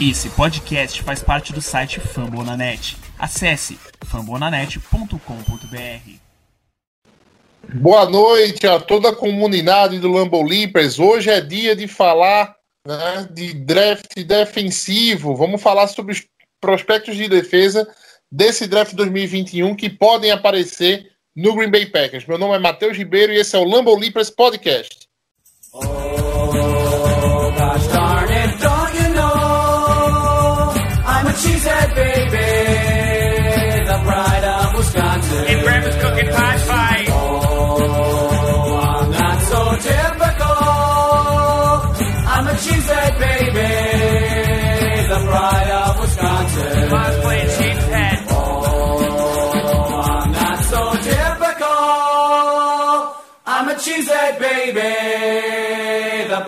Esse podcast faz parte do site Fambonanet. Acesse fambonanet.com.br. Boa noite a toda a comunidade do Lambo Leapers. Hoje é dia de falar né, de draft defensivo. Vamos falar sobre os prospectos de defesa desse draft 2021 que podem aparecer no Green Bay Packers. Meu nome é Matheus Ribeiro e esse é o Lambo Leapers Podcast. Oh,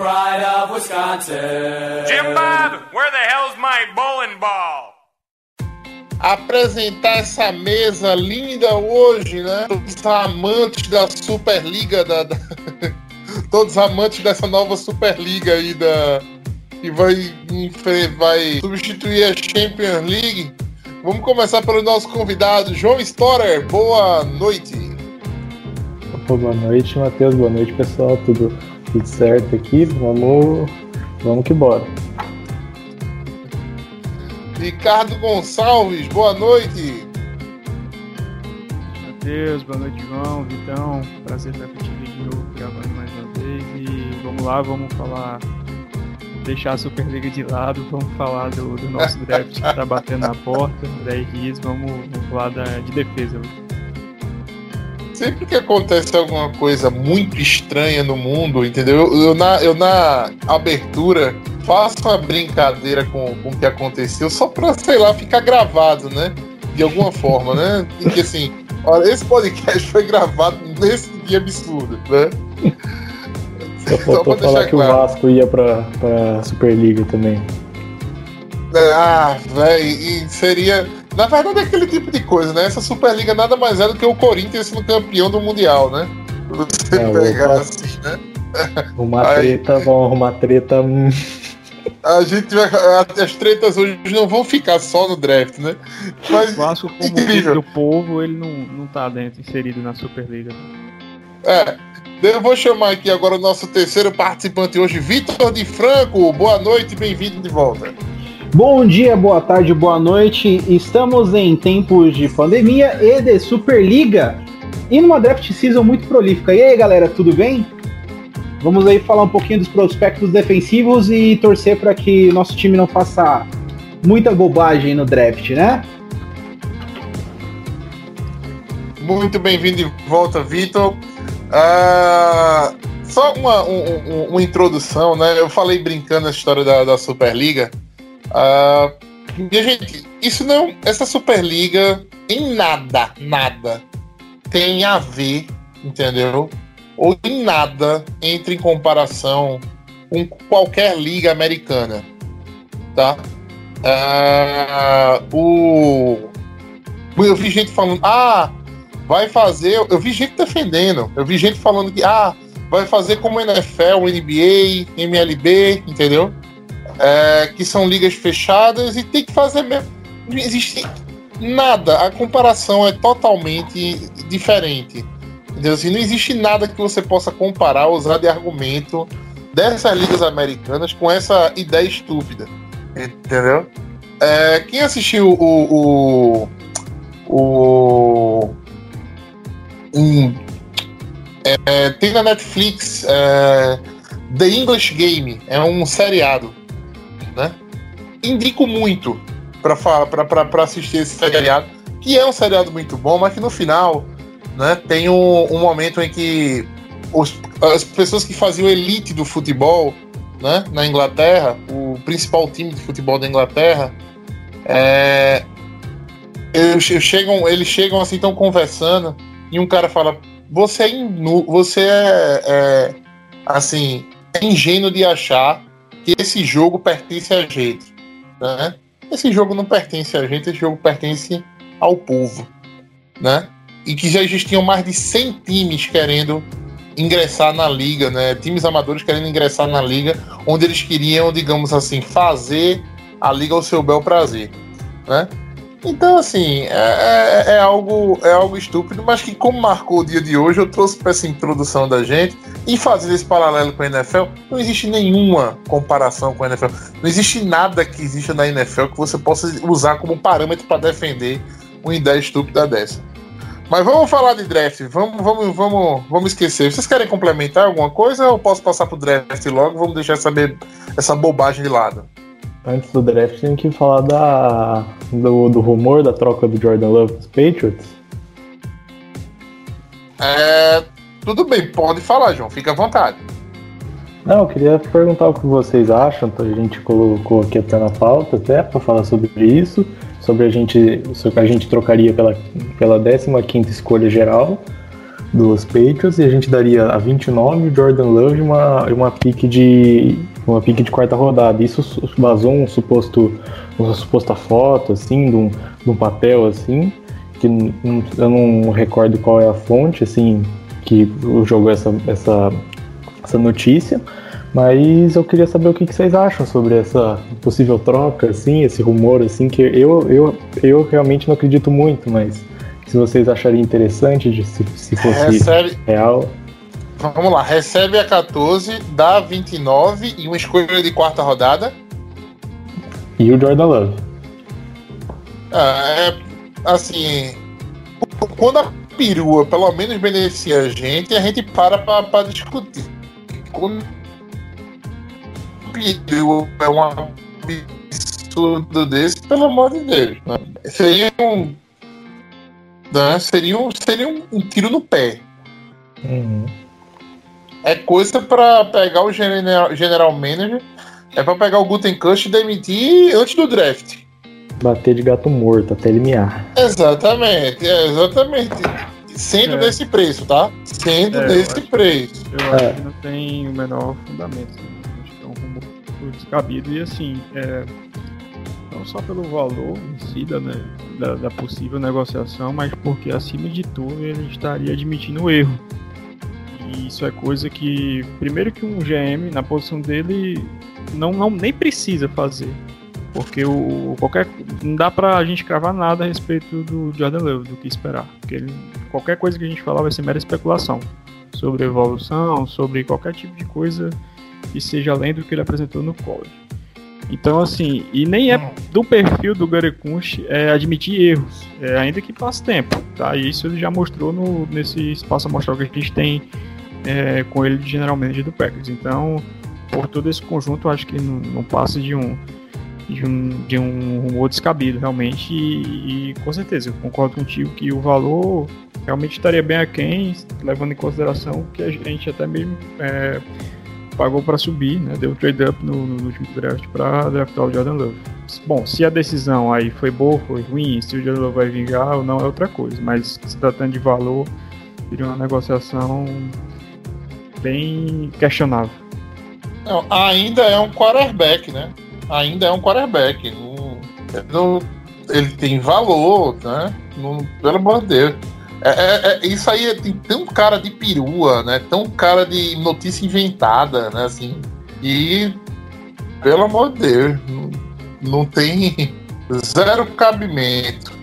pride of Wisconsin. Jim Bob, where the hell's my bowling ball? apresentar essa mesa linda hoje, né? Todos amantes da Superliga, da, da... todos amantes dessa nova Superliga aí da que vai, vai substituir a Champions League. Vamos começar pelo nosso convidado, João Storer. Boa noite. boa noite, Matheus. Boa noite, pessoal. Tudo, tudo certo aqui? Vamos, vamos que bora. Ricardo Gonçalves, boa noite. Matheus, boa noite, João, Vitão. Prazer estar contigo de novo, gravando mais uma vez. E vamos lá, vamos falar. Deixar a Superliga de lado, vamos falar do, do nosso draft que está batendo na porta, 10 dias, vamos, vamos falar da, de defesa hoje. Sempre que acontece alguma coisa muito estranha no mundo, entendeu? Eu, eu na, eu na abertura faço uma brincadeira com, com o que aconteceu, só pra, sei lá, ficar gravado, né? De alguma forma, né? Porque assim, olha, esse podcast foi gravado nesse dia absurdo, né? Só faltou falar que claro. o Vasco ia pra, pra Superliga também. Ah, velho, seria. Na verdade é aquele tipo de coisa, né? Essa Superliga nada mais é do que o Corinthians sendo campeão do Mundial, né? Você é, pegar assim, né? Uma treta, vão arrumar treta. Hum. A gente vai. As tretas hoje não vão ficar só no draft, né? Mas. O Vasco, como do povo, ele não, não tá dentro, inserido na Superliga. É. Eu vou chamar aqui agora o nosso terceiro participante hoje, Vitor de Franco. Boa noite, bem-vindo de volta. Bom dia, boa tarde, boa noite. Estamos em tempos de pandemia e de Superliga e numa draft season muito prolífica. E aí, galera, tudo bem? Vamos aí falar um pouquinho dos prospectos defensivos e torcer para que nosso time não faça muita bobagem no draft, né? Muito bem-vindo de volta, Vitor. Uh, só uma, um, uma, introdução, né? Eu falei brincando a história da, da Superliga. Uh, e, gente, isso não. Essa Superliga em nada, nada tem a ver, entendeu? Ou em nada entre em comparação com qualquer liga americana, tá? Uh, o eu vi gente falando, ah, vai fazer. Eu vi gente defendendo. Eu vi gente falando que, ah, vai fazer como NFL, NBA, MLB, entendeu? É, que são ligas fechadas e tem que fazer mesmo. Não existe nada, a comparação é totalmente diferente. Entendeu? Assim, não existe nada que você possa comparar, usar de argumento dessas ligas americanas com essa ideia estúpida. Entendeu? É, quem assistiu o. o, o um, é, tem na Netflix é, The English Game, é um seriado né? Indico muito para assistir esse seriado, que é um seriado muito bom, mas que no final né, tem um, um momento em que os, as pessoas que faziam elite do futebol né, na Inglaterra, o principal time de futebol da Inglaterra, é, eles, chegam, eles chegam assim, estão conversando, e um cara fala: Você é, inu, você é, é assim, é ingênuo de achar que esse jogo pertence a gente. Né? Esse jogo não pertence a gente, esse jogo pertence ao povo. Né? E que já existiam mais de 100 times querendo ingressar na liga, né? Times amadores querendo ingressar na liga, onde eles queriam, digamos assim, fazer a liga ao seu bel prazer, né? Então, assim, é, é, é algo, é algo estúpido, mas que, como marcou o dia de hoje, eu trouxe para essa introdução da gente e fazer esse paralelo com a NFL. Não existe nenhuma comparação com a NFL. Não existe nada que exista na NFL que você possa usar como parâmetro para defender uma ideia estúpida dessa. Mas vamos falar de draft. Vamos, vamos, vamos, vamos esquecer. Vocês querem complementar alguma coisa ou posso passar pro draft logo? Vamos deixar essa, essa bobagem de lado. Antes do draft, tem que falar da, do, do rumor da troca do Jordan Love dos Patriots. É, tudo bem, pode falar, João. Fica à vontade. Não, eu queria perguntar o que vocês acham. A gente colocou aqui até na pauta, até para falar sobre isso, sobre a gente, sobre a gente trocaria pela pela 15 escolha geral dos Patriots e a gente daria a 29 o Jordan Love e uma uma pique de uma pique de quarta rodada. Isso vazou um suposto uma suposta foto assim de um, de um papel assim que eu não recordo qual é a fonte assim que jogou essa essa essa notícia, mas eu queria saber o que, que vocês acham sobre essa possível troca, assim, esse rumor, assim, que eu, eu, eu realmente não acredito muito, mas se vocês acharem interessante, de, se, se fosse recebe, real. Vamos lá, recebe a 14, dá 29 e uma escolha de quarta rodada. E o Jordan Love. Ah, é, assim, quando a perua pelo menos beneficia a gente, a gente para para discutir quando é um absurdo desse, pelo amor de Deus. Né? Seria um. Né? Seria, um, seria um, um tiro no pé. Uhum. É coisa para pegar o general, general manager. É para pegar o Gutenkust e demitir antes do draft. Bater de gato morto até ele miar. Exatamente, é, exatamente. Sendo é. desse preço, tá? Sendo é, desse eu preço. Eu acho é. que não tem o menor fundamento. Né? Acho que é um rumor descabido. E assim, é, não só pelo valor em si da, né, da, da, possível negociação, mas porque acima de tudo ele estaria admitindo erro. E isso é coisa que, primeiro que um GM na posição dele não, não nem precisa fazer. Porque o qualquer não dá pra gente cravar nada a respeito do Jordan Love, do que esperar. Porque ele, qualquer coisa que a gente falar vai ser mera especulação sobre evolução, sobre qualquer tipo de coisa que seja além do que ele apresentou no college. Então, assim, e nem é do perfil do Gary Kunsch é, admitir erros, é, ainda que passe tempo, tá? E isso ele já mostrou no, nesse espaço amostral que a gente tem é, com ele de General Manager do Packers. Então, por todo esse conjunto, acho que não, não passa de um de um, de um rumor descabido, realmente. E, e, com certeza, eu concordo contigo que o valor realmente estaria bem aquém, levando em consideração que a gente até mesmo é, pagou para subir, né? Deu trade up no, no último draft para draftar o Jordan Love. Bom, se a decisão aí foi boa, foi ruim, se o Jordan Love vai vingar ou não é outra coisa, mas se tratando de valor, seria uma negociação bem questionável. Não, ainda é um quarterback, né? ainda é um quarterback. Não, ele tem valor, né? Não, pelo amor de Deus. É, é, é, isso aí tem tão cara de perua, né? Tão cara de notícia inventada, né? Assim, e pelo amor de Deus, não, não tem zero cabimento.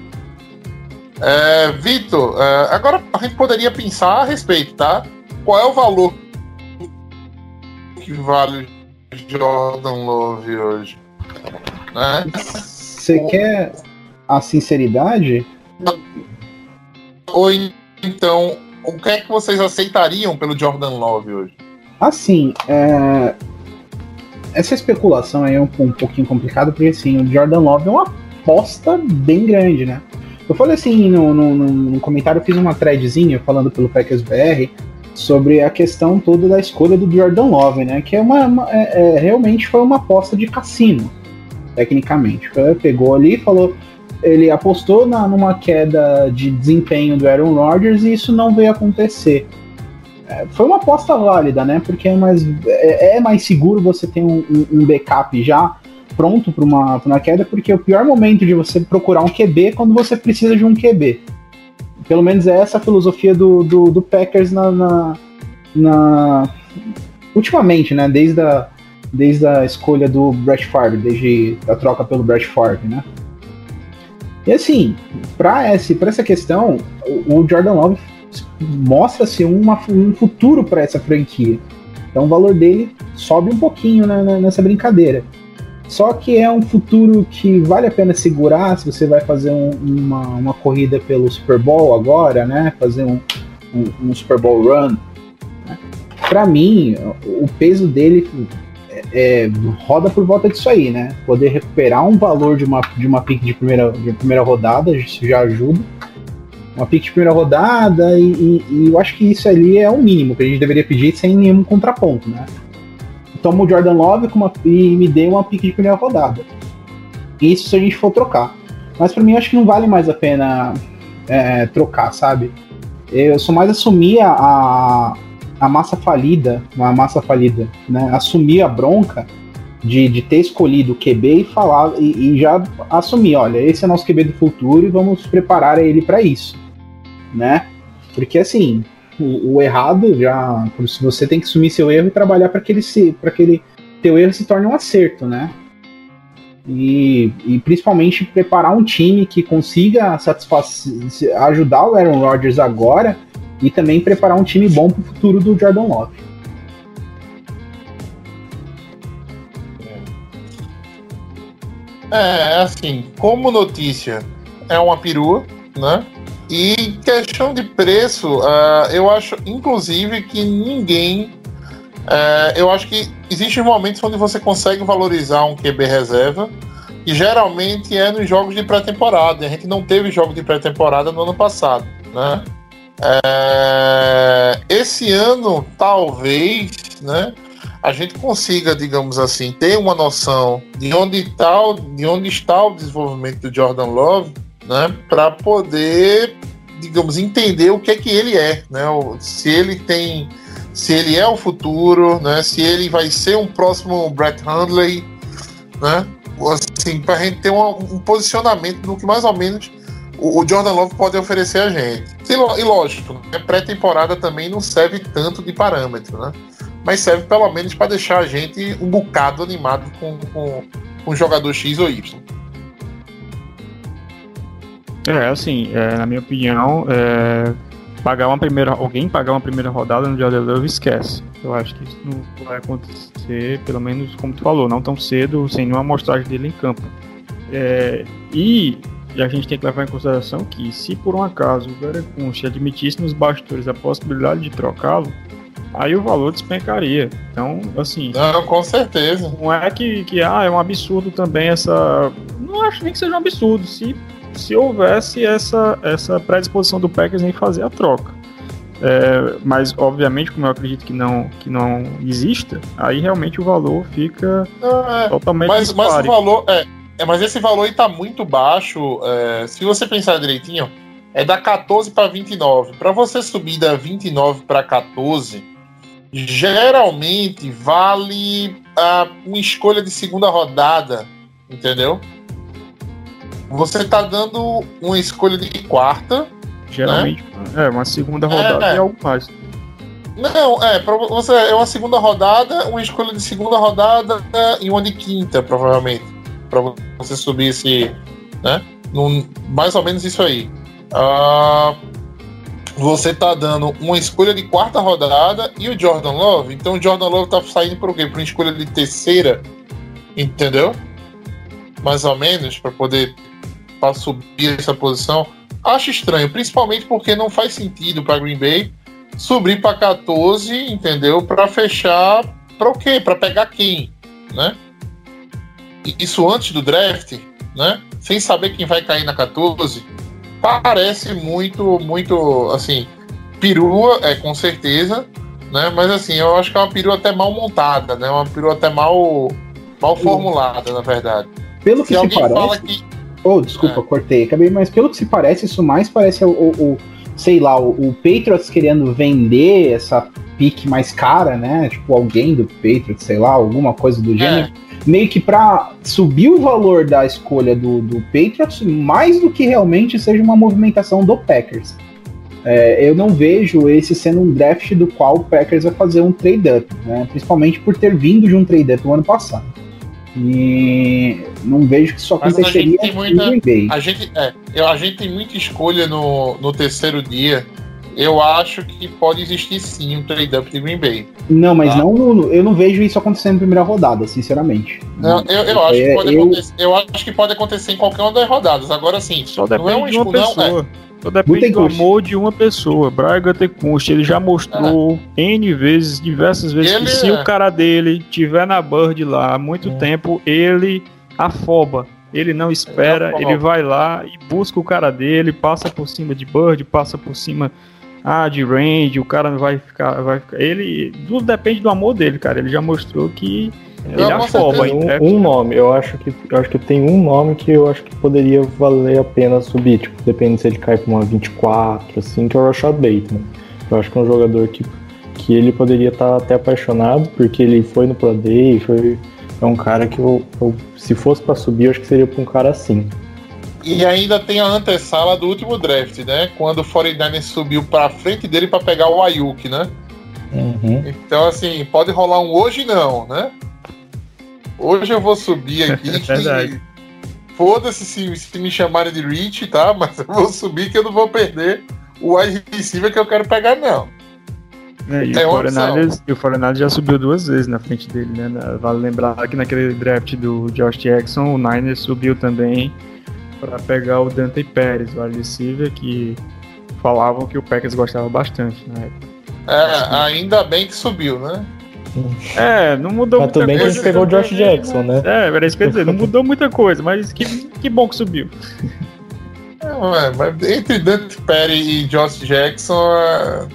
É, Vitor, é, agora a gente poderia pensar a respeito, tá? Qual é o valor que vale Jordan Love hoje. Né? Você quer a sinceridade? Ou então, o que é que vocês aceitariam pelo Jordan Love hoje? Assim, é... essa especulação aí é um, um pouquinho complicada, porque assim, o Jordan Love é uma aposta bem grande, né? Eu falei assim no, no, no comentário, eu fiz uma threadzinha falando pelo Packers BR sobre a questão toda da escolha do Jordan Love, né? Que é uma, uma é, é, realmente foi uma aposta de cassino, tecnicamente. Pegou ali falou, ele apostou na, numa queda de desempenho do Aaron Rodgers e isso não veio acontecer. É, foi uma aposta válida, né? Porque é mais, é, é mais seguro você ter um, um backup já pronto para uma, uma queda, porque o pior momento de você procurar um QB é quando você precisa de um QB. Pelo menos é essa a filosofia do, do, do Packers na, na, na ultimamente, né? Desde a, desde a escolha do Brett Favre, desde a troca pelo Brett Favre, né? E assim, para essa questão, o, o Jordan Love mostra-se um futuro para essa franquia. Então o valor dele sobe um pouquinho né, nessa brincadeira. Só que é um futuro que vale a pena segurar se você vai fazer um, uma, uma corrida pelo Super Bowl agora, né? Fazer um, um, um Super Bowl run. Né? Para mim, o peso dele é, é, roda por volta disso aí, né? Poder recuperar um valor de uma, de uma pick de primeira, de primeira rodada, já ajuda uma pick de primeira rodada, e, e, e, eu acho que isso ali é o mínimo que a gente deveria pedir sem nenhum contraponto, né? Toma o Jordan Love uma, e me dê uma pick de primeira rodada. Isso se a gente for trocar. Mas para mim, eu acho que não vale mais a pena é, trocar, sabe? Eu sou mais assumir a, a massa falida, a massa falida, né? Assumir a bronca de, de ter escolhido o QB e falar e, e, já assumir, olha, esse é nosso QB do futuro e vamos preparar ele para isso né? Porque assim, o, o, errado já, se você tem que assumir seu erro e trabalhar para que ele se, para que ele teu erro se torne um acerto, né? E, e principalmente preparar um time que consiga ajudar o Aaron Rodgers agora e também preparar um time bom para o futuro do Jordan Love. É, assim, como notícia, é uma perua, né? E questão de preço, uh, eu acho, inclusive, que ninguém. Uh, eu acho que existem momentos onde você consegue valorizar um QB reserva, e geralmente é nos jogos de pré-temporada. A gente não teve jogo de pré-temporada no ano passado, né? É, esse ano, talvez, né? A gente consiga, digamos assim, ter uma noção de onde, tá, de onde está o desenvolvimento do Jordan Love né, para poder, digamos, entender o que é que ele é, né, se ele tem, se ele é o futuro, né, se ele vai ser um próximo Brett Hundley, né, assim, para a gente ter um, posicionamento do que mais ou menos o, o Jordan Love pode oferecer a gente. E, e lógico, né, pré-temporada também não serve tanto de parâmetro, né? Mas serve pelo menos para deixar a gente um bocado animado com, com, com jogador X ou Y. É, assim, é, na minha opinião, é, pagar uma primeira, alguém pagar uma primeira rodada no Jordan Love esquece. Eu acho que isso não vai acontecer, pelo menos como tu falou, não tão cedo, sem nenhuma amostragem dele em campo. É, e a gente tem que levar em consideração que se por um acaso o Verecunch admitisse nos bastidores a possibilidade de trocá-lo, aí o valor despencaria. Então, assim. Não, com certeza. Não é que, que ah, é um absurdo também essa. Não acho nem que seja um absurdo. Se se houvesse essa, essa predisposição do Packers em fazer a troca. É, mas obviamente, como eu acredito que não, que não exista, aí realmente o valor fica é, totalmente mas, mas o valor é, é, mas esse valor está muito baixo. É, se você pensar direitinho, é da 14 para 29. Para você subir da 29 para 14, geralmente vale a, uma escolha de segunda rodada, entendeu? Você tá dando uma escolha de quarta. Geralmente, né? é uma segunda rodada é, e algo mais. Não, é, pra você, é uma segunda rodada, uma escolha de segunda rodada e uma de quinta, provavelmente. Pra você subir esse. Né? Num, mais ou menos isso aí. Uh, você tá dando uma escolha de quarta rodada e o Jordan Love. Então o Jordan Love tá saindo por quê? Por uma escolha de terceira. Entendeu? Mais ou menos, para poder para subir essa posição, acho estranho, principalmente porque não faz sentido para Green Bay subir para 14, entendeu? Para fechar para o quê? Para pegar quem, né? Isso antes do draft, né? Sem saber quem vai cair na 14, parece muito, muito assim, perua, é com certeza, né? Mas assim, eu acho que é uma perua até mal montada, né? Uma perua até mal, mal formulada, na verdade. Pelo que se, alguém parece... fala que Oh, desculpa, é. cortei. Acabei, mas pelo que se parece, isso mais parece o, o, o sei lá, o, o, Patriots querendo vender essa pique mais cara, né? Tipo, alguém do Patriots, sei lá, alguma coisa do gênero. É. Meio que para subir o valor da escolha do, do Patriots, mais do que realmente seja uma movimentação do Packers. é, eu não vejo esse sendo um draft do qual o Packers vai fazer um trade-up, né? principalmente por ter vindo de um trade-up no ano passado. E não vejo que isso Mas a gente aconteceria tem muita-. A gente, é, a gente tem muita escolha no, no terceiro dia. Eu acho que pode existir sim um trade-up de Green Bay. Não, mas Tá. não, no- eu não vejo isso acontecendo na primeira rodada, sinceramente. Não, eu, eu acho que É, pode eu- acontecer, eu acho que pode acontecer em qualquer uma das rodadas. Agora sim, Só não é um depende de uma não, é. pessoa. Só depende do amor de uma pessoa. Brian Gutekunst, ele já mostrou N vezes, diversas vezes, Ele que se é- o cara dele tiver na Bird lá há muito É. tempo, ele afoba. Ele não espera, Ele vai lá e busca o cara dele, passa por cima de Bird, passa por cima ah, de range, o cara vai ficar, vai ficar. Ele. Tudo depende do amor dele, cara. Ele já mostrou que ele Não, com afoba. um, um nome, eu acho que eu acho que tem um nome que eu acho que poderia valer a pena subir, tipo, depende se ele cai pra uma 24, assim, que é o Rashad Bateman. Eu acho que é um jogador que, que ele poderia estar até apaixonado, porque ele foi no Pro Day, foi é um cara que eu, eu- se fosse pra subir, eu acho que seria pra um cara assim. E ainda tem a antessala do último draft, né? Quando o 49ers subiu pra frente dele pra pegar o Ayuk, né? Uhum. Então, assim, pode rolar um hoje não, né? Hoje eu vou subir aqui. É verdade. Foda-se se, se me chamarem de Rich, tá? Mas eu vou subir que eu não vou perder o wide receiver que eu quero pegar, não. É, e, É o 49ers, e o 49ers já subiu duas vezes na frente dele, né? Vale lembrar que naquele draft do Josh Jackson, o Niners subiu também para pegar o Dante Pérez, o receiver, que falavam que o Packers gostava bastante na época. É, ainda bem que subiu, né? É, não mudou Mas muita bem que a coisa. gente pegou o Josh Jackson, né? É, era isso que eu ia dizer, não mudou muita coisa, mas que, que bom que subiu. É, mas entre Dante Perry e Josh Jackson, é,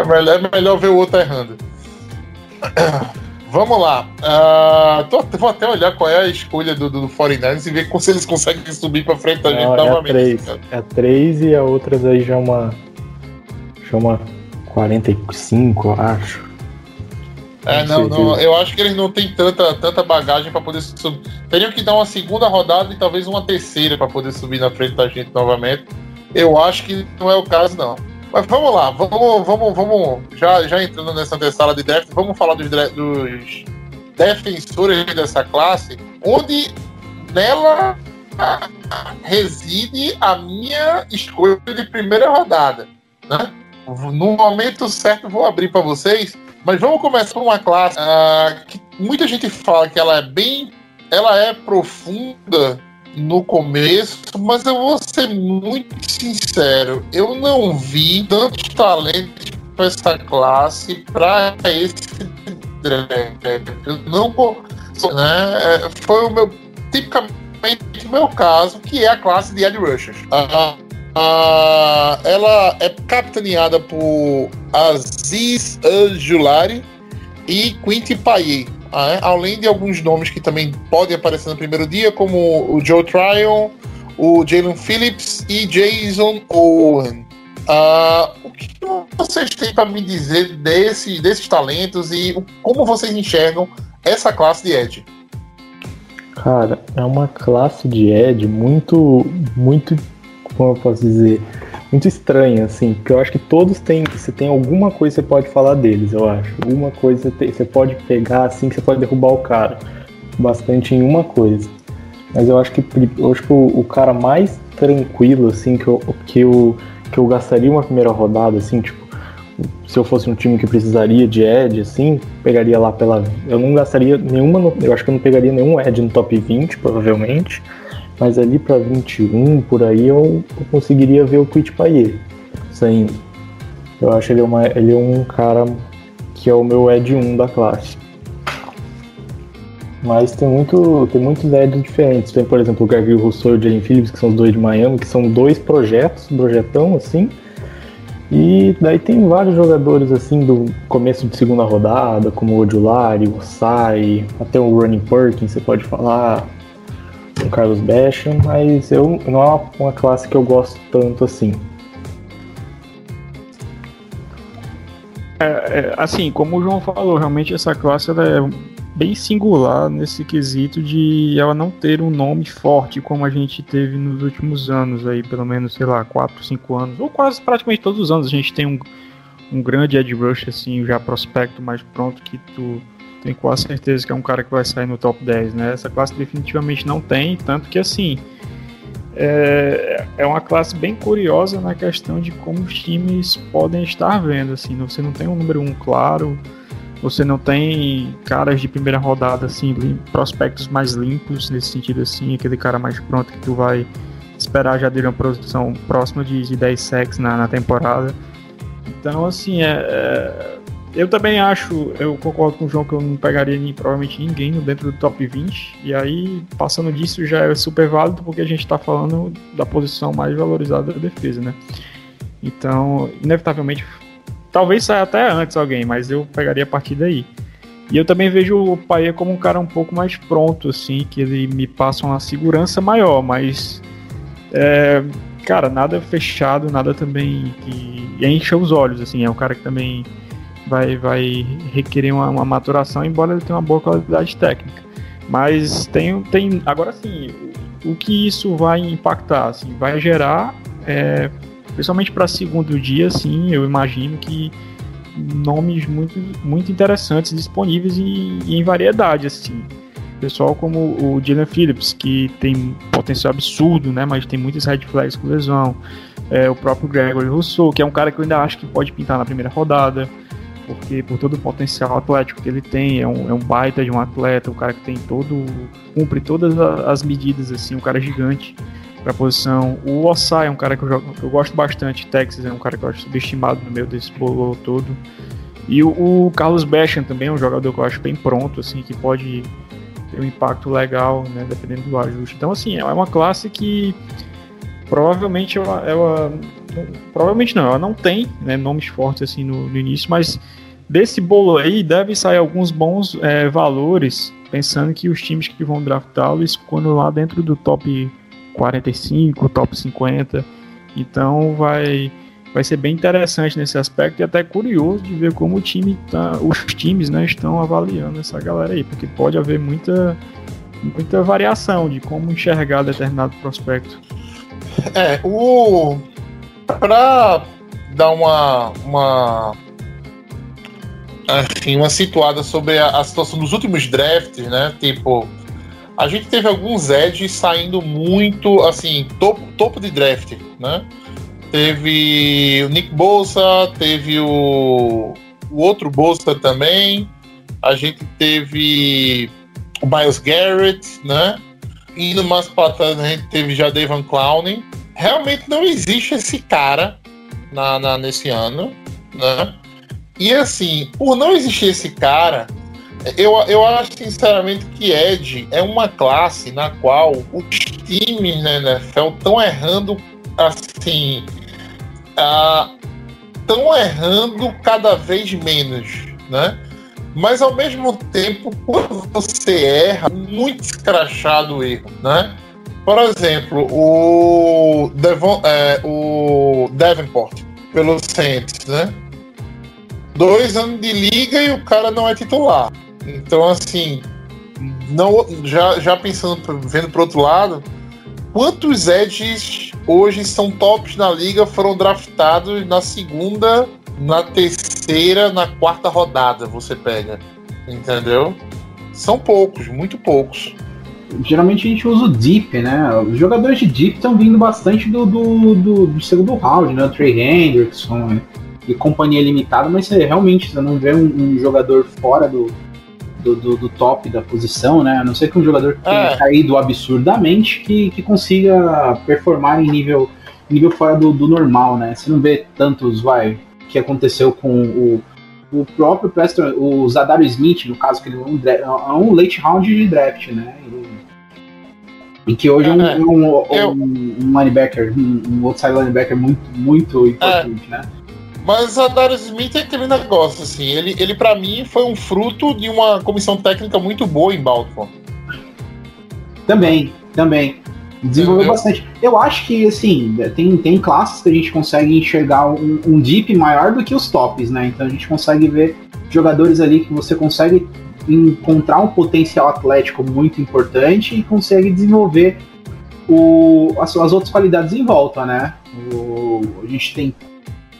é melhor, é melhor ver o outro errando. Vamos lá. Ah, tô- vou até olhar qual é a escolha do, do 49ers e ver se eles conseguem subir pra frente da gente Não, é novamente. 3. É a 3 e a outras aí já é uma. Já é uma 45, eu acho. É, Não não, eu acho que eles não têm tanta, tanta bagagem pra poder subir. Teriam que dar uma segunda rodada e talvez uma terceira pra poder subir na frente da gente novamente. Eu acho que não é o caso, não. Mas vamos lá, vamos, vamos, vamos. Já, já entrando nessa antessala de draft, vamos falar dos, dos defensores dessa classe, onde nela ah, reside a minha escolha de primeira rodada. Né? No momento certo, vou abrir para vocês. Mas vamos começar com uma classe ah, que muita gente fala que ela é bem. Ela é profunda no começo, mas eu vou ser muito sincero. Eu não vi tantos talentos para essa classe para esse draft. Eu não. Né, é, foi o meu. Tipicamente o meu caso, que é a classe de Ed Rushers. Ah, ah, ela é capitaneada por Aziz Anjulari e Quinty Payet. Ah, é? Além de alguns nomes que também podem aparecer no primeiro dia, como o Joe Tryon, o Jalen Phillips e Jason Owen. Ah, o que vocês têm para me dizer desse, desses talentos e como vocês enxergam essa classe de Edge? Cara, é uma classe de Ed muito, muito, como eu posso dizer, muito estranha, assim, porque eu acho que todos têm, você tem alguma coisa que você pode falar deles, eu acho. Alguma coisa tem- você pode pegar, assim, que você pode derrubar o cara. Bastante em uma coisa. Mas eu acho que, eu acho que o, o cara mais tranquilo, assim, que eu, que, eu, que eu gastaria uma primeira rodada, assim, tipo, se eu fosse um time que precisaria de Ed, assim, pegaria lá pela. Eu não gastaria nenhuma. Eu acho que eu não pegaria nenhum Ed no top 20, provavelmente. Mas ali pra 21, por aí, eu, eu conseguiria ver o Quit Payet saindo. Eu acho ele, uma, ele é um cara que é o meu Ed 1 da classe. Mas tem, muito, tem muitos Eds diferentes. Tem, por exemplo, o Gabriel Rousseau e o Jalen Phillips, que são os dois de Miami, que são dois projetos, projetão assim. E daí tem vários jogadores assim do começo de segunda rodada, como o Odulari, o Sai, até o Running Perkins, você pode falar, Carlos Basham, mas eu não é uma, classe que eu gosto tanto assim. É, assim, como o João falou, realmente essa classe ela é bem singular nesse quesito de ela não ter um nome forte como a gente teve nos últimos anos aí, pelo menos, sei lá, 4, 5 anos, ou quase praticamente todos os anos a gente tem um, um grande edge rush assim, já prospecto mais pronto que tu tem quase certeza que é um cara que vai sair no top 10, né? Essa classe definitivamente não tem, tanto que assim, é, é uma classe bem curiosa na questão de como os times podem estar vendo, assim, você não tem um número um claro, você não tem caras de primeira rodada, assim, prospectos mais limpos, nesse sentido, assim, aquele cara mais pronto que tu vai esperar já ter uma produção próxima de, de 10 sacks na, na temporada. Então, assim, é, é, eu também acho, eu concordo com o João que eu não pegaria nem, provavelmente ninguém dentro do top 20. E aí, passando disso, já é super válido porque a gente está falando da posição mais valorizada da defesa, né? Então, inevitavelmente, talvez saia até antes alguém, mas eu pegaria a partir daí. E eu também vejo o Paia como um cara um pouco mais pronto, assim, que ele me passa uma segurança maior, mas. É, cara, nada fechado, nada também que encha os olhos, assim. É um cara que também vai, vai requerer uma, uma maturação, embora ele tenha uma boa qualidade técnica. Mas tem, tem agora sim, o, que isso vai impactar? Assim, vai gerar, é, principalmente para segundo dia, sim, eu imagino que nomes muito, muito interessantes disponíveis e, e em variedade, assim. Pessoal como o Dylan Phillips, que tem potencial absurdo, né, mas tem muitas red flags com lesão. É, o próprio Gregory Rousseau, que é um cara que eu ainda acho que pode pintar na primeira rodada porque por todo o potencial atlético que ele tem, é um, é um baita de um atleta, um cara que tem todo, cumpre todas as medidas, assim, um cara gigante para a posição. O Osai é um cara que eu, jogo, que eu, gosto bastante, Texas é um cara que eu acho subestimado no meio desse bolo todo. E o, o Carlos Beckham também é um jogador que eu acho bem pronto, assim, que pode ter um impacto legal, né, dependendo do ajuste. Então, assim, é uma classe que provavelmente ela, ela provavelmente não, ela não tem né, nomes fortes assim no, no, início, mas desse bolo aí deve sair alguns bons é, valores, pensando que os times que vão draftá-lo escolhem lá dentro do top 45, top 50. Então vai vai ser bem interessante nesse aspecto e até curioso de ver como o time tá, os times né, estão avaliando essa galera aí, porque pode haver muita muita variação de como enxergar determinado prospecto. É, o para dar uma uma assim, uma situada sobre a, a, situação dos últimos drafts, né? Tipo, a gente teve alguns edges saindo muito assim, topo, topo de draft, né? Teve o Nick Bolsa, teve o, o outro Bolsa também. A gente teve o Miles Garrett, né? Indo mais para trás, a gente teve já Devon Clowney realmente não existe esse cara na, na, nesse ano, né? E assim, por não existir esse cara, eu, eu acho sinceramente que Ed é uma classe na qual os times na NFL estão errando assim. Estão errando cada vez menos, né? Mas ao mesmo tempo, quando você erra, muito escrachado o erro, né? Por exemplo, o, Devon, é, o Davenport, pelo Saints, né? Dois anos de liga e o cara não é titular. Então, assim, não, já, já pensando, vendo pro outro lado, quantos edges hoje são tops na liga foram draftados na segunda, na terceira, na quarta rodada? Você pega, entendeu? São poucos, muito poucos geralmente a gente usa o Deep, né? Os jogadores de Deep estão vindo bastante do, do, do, do, segundo round, né? O Trey Hendrickson e companhia limitada, mas você, realmente você não vê um, um jogador fora do, do, do, do, top da posição, né? A não ser que um jogador que tenha é. caído absurdamente que, que consiga performar em nível, nível fora do, do normal, né? Você não vê tantos, vai, que aconteceu com o, o próprio Preston, o Zadaro Smith, no caso, que ele é um, é um late round de draft, né? E que hoje é um, é, um, eu, um, linebacker, um, um outside linebacker muito, muito importante, é, né? Mas Darius Smith é aquele negócio, assim, ele, ele para mim foi um fruto de uma comissão técnica muito boa em Baltimore. Também, também. Desenvolveu bastante. Eu acho que, assim, tem, tem classes que a gente consegue enxergar um, um deep maior do que os tops, né? Então a gente consegue ver jogadores ali que você consegue encontrar um potencial atlético muito importante e consegue desenvolver o, as, as outras qualidades em volta, né? O, a gente tem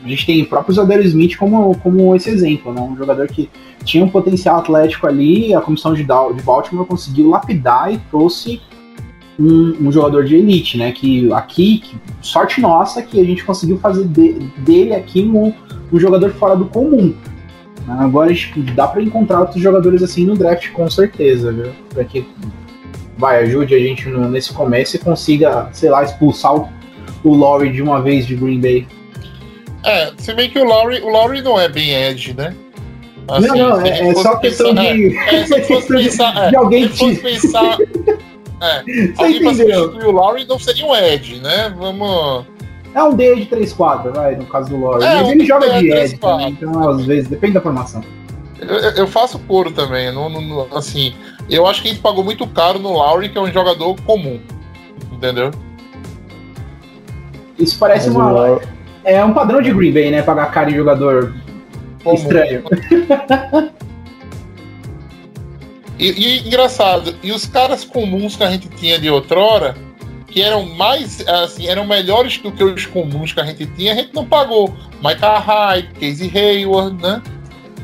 a gente tem o próprio Zadero Smith como, como esse exemplo, né? Um jogador que tinha um potencial atlético ali, a comissão de, de Baltimore conseguiu lapidar e trouxe um, um, jogador de elite, né? Que aqui, que, sorte nossa que a gente conseguiu fazer de, dele aqui um, um jogador fora do comum. Agora dá para encontrar outros jogadores assim no draft com certeza, viu? Para que vai ajude a gente no, nesse começo e consiga, sei lá, expulsar o, o Laurie de uma vez de Green Bay. É, se bem que o Laurie, o Laurie não é bem edge, né? Assim, não, não, é, é só questão pensar, de. É, é, se fosse pensar, de alguém se fosse pensar. É, alguém pra substituir o Laurie não seria um Edge, né? Vamos. É um D de 3 quadros, vai, no caso do Laurie. É, Mas um ele joga de Edge também, então às vezes depende da formação. Eu, eu faço couro também, não, não, assim. Eu acho que a gente pagou muito caro no Laurie, que é um jogador comum. Entendeu? Isso parece Mas uma. É um padrão de Green Bay, né? Pagar caro em jogador comum. estranho. E, e, engraçado, e os caras comuns que a gente tinha de outrora, que eram mais, assim, eram melhores do que os comuns que a gente tinha, a gente não pagou. Michael Hyde, Casey Hayward, né?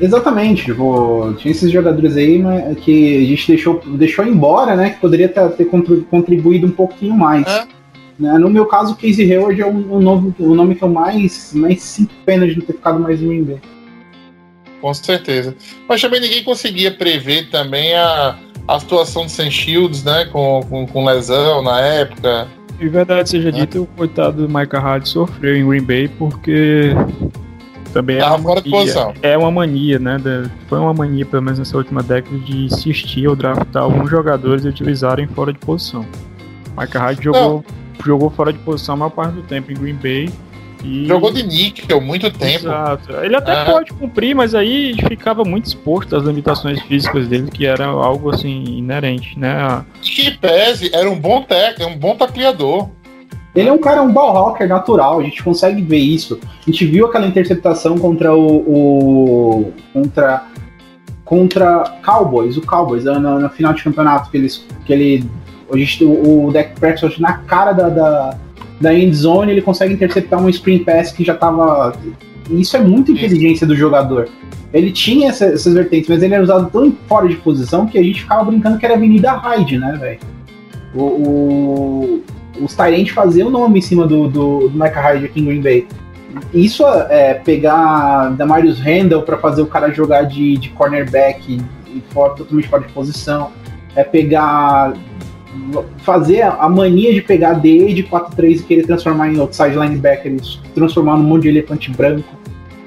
Exatamente, tipo, tinha esses jogadores aí né, que a gente deixou, deixou embora, né? Que poderia ter, contribuído um pouquinho mais. É. Né? No meu caso, Casey Hayward é o um, um nome, um nome que eu mais, mais sinto pena de não ter ficado mais em Green Com certeza. Mas também ninguém conseguia prever também a, a situação de Sam Shields, né? Com, com, com lesão na época. De verdade seja é. dito, o coitado do Michael Hart sofreu em Green Bay porque também é uma, mania, é uma mania, né? foi uma mania, pelo menos nessa última década, de insistir ou draftar alguns jogadores e utilizarem fora de posição. Mike Hyde jogou, jogou fora de posição a maior parte do tempo em Green Bay. E... Jogou de níquel muito tempo. Exato. Ele até é. pode cumprir, mas aí ficava muito exposto às limitações físicas dele, que era algo assim inerente, né? Que pese, era um bom técnico, um bom tacleador. Ele é um cara, um ball natural, a gente consegue ver isso. A gente viu aquela interceptação contra o. o contra. Contra Cowboys, o Cowboys, na, na, final de campeonato, que, eles, que ele. A gente, o, o Dak Prescott na cara da, da, da end zone, ele consegue interceptar um screen pass que já tava. Isso é muita inteligência do jogador. Ele tinha essa, essas vertentes, mas ele era usado tão fora de posição que a gente ficava brincando que era Avenida Hyde, né, velho? O, o, os Tyrant faziam o nome em cima do, do, do Micah Hyde aqui em Green Bay. Isso é pegar Damarius Randall para fazer o cara jogar de, de cornerback e fora, totalmente fora de posição. É pegar. Fazer a mania de pegar D de 4-3 e querer transformar em outside linebacker, transformar num monte de elefante branco.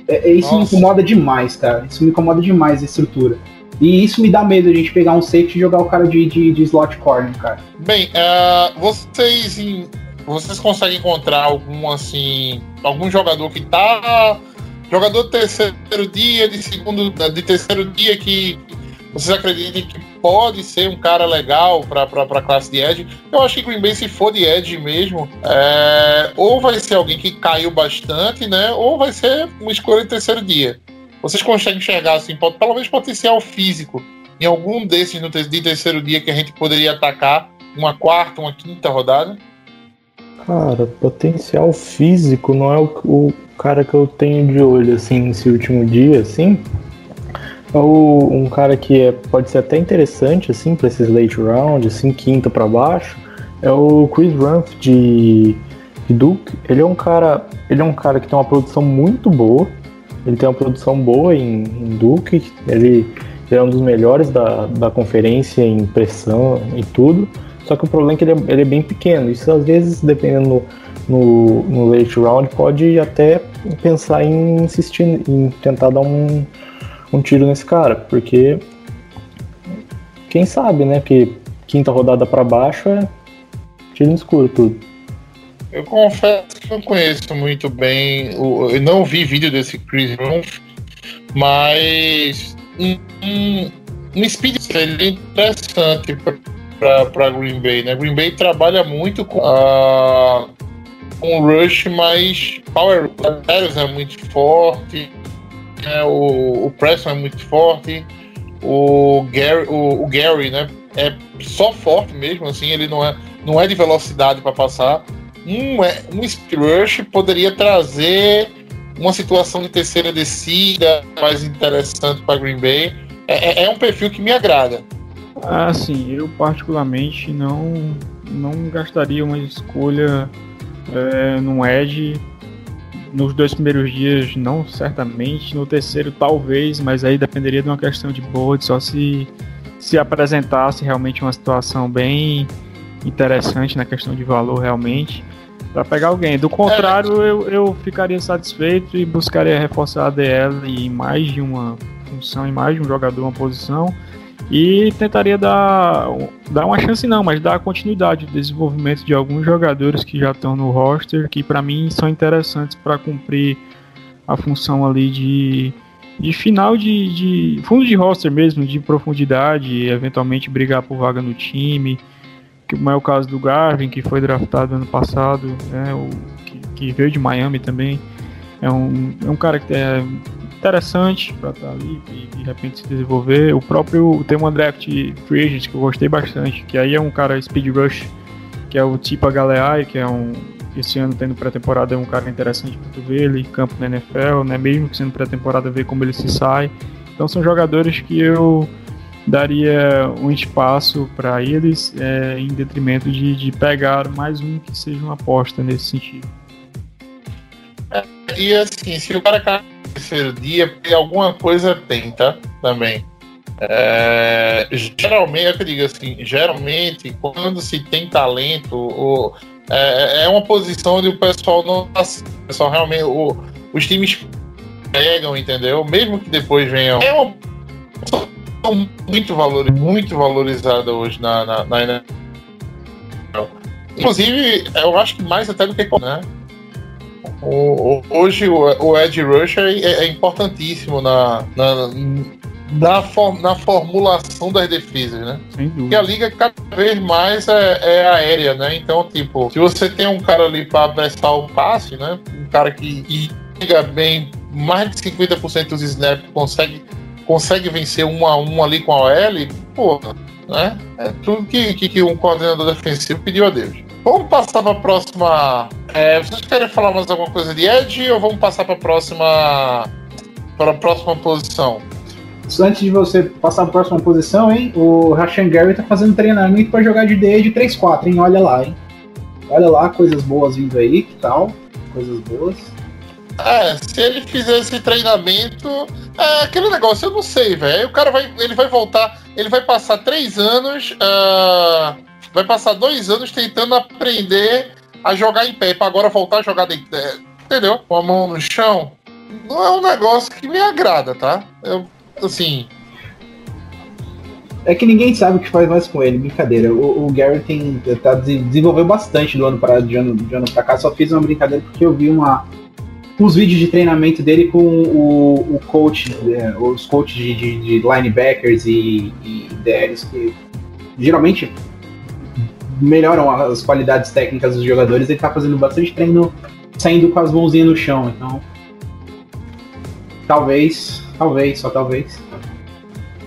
É, é isso Nossa. me incomoda demais, cara. Isso me incomoda demais a estrutura. E isso me dá medo, a gente pegar um safety e jogar o cara de, de, de slot corner, cara. Bem, uh, vocês vocês conseguem encontrar algum assim algum jogador que tá jogador de terceiro dia, de segundo, de terceiro dia que vocês acreditam que pode ser um cara legal para a classe de Edge? Eu acho que Green Bay, se for de Edge mesmo, é, ou vai ser alguém que caiu bastante, né? Ou vai ser uma escolha de terceiro dia. Vocês conseguem enxergar, assim, pelo menos potencial físico em algum desses no de terceiro dia que a gente poderia atacar uma quarta, uma quinta rodada? Cara, potencial físico não é o, o cara que eu tenho de olho, assim, nesse último dia, assim. O, um cara que é, pode ser até interessante, assim, para esses late round, assim, quinta para baixo, é o Chris Rumph de, de Duke. Ele é um cara, ele é um cara que tem uma produção muito boa, ele tem uma produção boa em, em Duke, ele, ele, é um dos melhores da, da conferência em pressão e tudo. Só que o problema é que ele é, ele é bem pequeno. Isso às vezes, dependendo no, no, late round, pode até pensar em insistir, em tentar dar um, um tiro nesse cara, porque quem sabe, né? Que quinta rodada para baixo é tiro no escuro tudo. Eu confesso que não conheço muito bem, eu não vi vídeo desse Chris Rumph, mas um, um, um speed seria interessante para Green Bay, né? Green Bay trabalha muito com, uh, com rush, mas power é muito forte, né? o, o Preston é muito forte. o Gary, o, o Gary, né? É só forte mesmo, assim, ele não é, não é de velocidade para passar. Um, é, um speed rush poderia trazer uma situação de terceira descida mais interessante para Green Bay. É, é, é um perfil que me agrada. Ah, sim, eu particularmente não, não gastaria uma escolha é, no Edge nos dois primeiros dias, não certamente. No terceiro, talvez, mas aí dependeria de uma questão de board, só se se apresentasse realmente uma situação bem interessante na questão de valor realmente para pegar alguém. Do contrário, eu, eu ficaria satisfeito e buscaria reforçar a DL em mais de uma função, em mais de um jogador, uma posição e tentaria dar, dar uma chance não, mas dar continuidade de desenvolvimento de alguns jogadores que já estão no roster, que para mim são interessantes para cumprir a função ali de, de final de, de fundo de roster mesmo, de profundidade, eventualmente brigar por vaga no time, como é o caso do Garvin, que foi draftado ano passado, né, o, que, que veio de Miami também, é um, é um cara que é interessante para estar tá ali e de repente se desenvolver. O próprio tem uma draft free agent que eu gostei bastante, que aí é um cara speed rush, que é o tipo Galeai, que é um esse ano tendo pré-temporada é um cara interessante para tu ver ele campo na NFL, né? Mesmo que sendo pré-temporada ver como ele se sai. Então são jogadores que eu daria um espaço para eles é, em detrimento de, de pegar mais um que seja uma aposta nesse sentido. É, e assim, se o cara terceiro dia, porque alguma coisa tem, tá? Também. É, geralmente, é eu digo assim, geralmente, quando se tem talento, o, é, é uma posição onde o pessoal não tá, o pessoal realmente, o, os times pegam, entendeu? Mesmo que depois venham. É uma muito, valor, muito valorizada hoje na, na, na. Inclusive, eu acho que mais até do que né? O, o, hoje o, Ed Rusher é, é importantíssimo na, na, na, for, na, formulação das defesas, né? Porque a liga cada vez mais é, é, aérea, né? Então, tipo, se você tem um cara ali para prestar o passe, né? Um cara que, que liga bem mais de 50% dos snaps, consegue, consegue vencer um a um ali com a OL, pô, né? É tudo que, que, que um coordenador defensivo pediu a Deus. Vamos passar para a próxima. É, vocês querem falar mais alguma coisa de Ed ou vamos passar para a próxima. Para a próxima posição? Antes de você passar para a próxima posição, hein? O Rashan Gary tá fazendo treinamento para jogar de DE de 3-4, hein? Olha lá, hein? Olha lá, coisas boas vindo aí, que tal? Coisas boas. É, se ele fizer esse treinamento, é aquele negócio, eu não sei, velho. O cara vai, ele vai voltar, ele vai passar três anos. Uh vai passar dois anos tentando aprender a jogar em pé, para agora voltar a jogar de, entendeu? Com a mão no chão. Não é um negócio que me agrada, tá? Eu, assim. É que ninguém sabe o que faz mais com ele, brincadeira. O, o Gary tem, tá, desenvolveu bastante do ano para de ano, de ano pra cá. Só fiz uma brincadeira porque eu vi uma, uns vídeos de treinamento dele com o, o coach, é, os coaches de, de, de linebackers e, e DLs que geralmente melhoram as qualidades técnicas dos jogadores, ele tá fazendo bastante treino saindo com as mãozinhas no chão, então. Talvez, talvez, só talvez.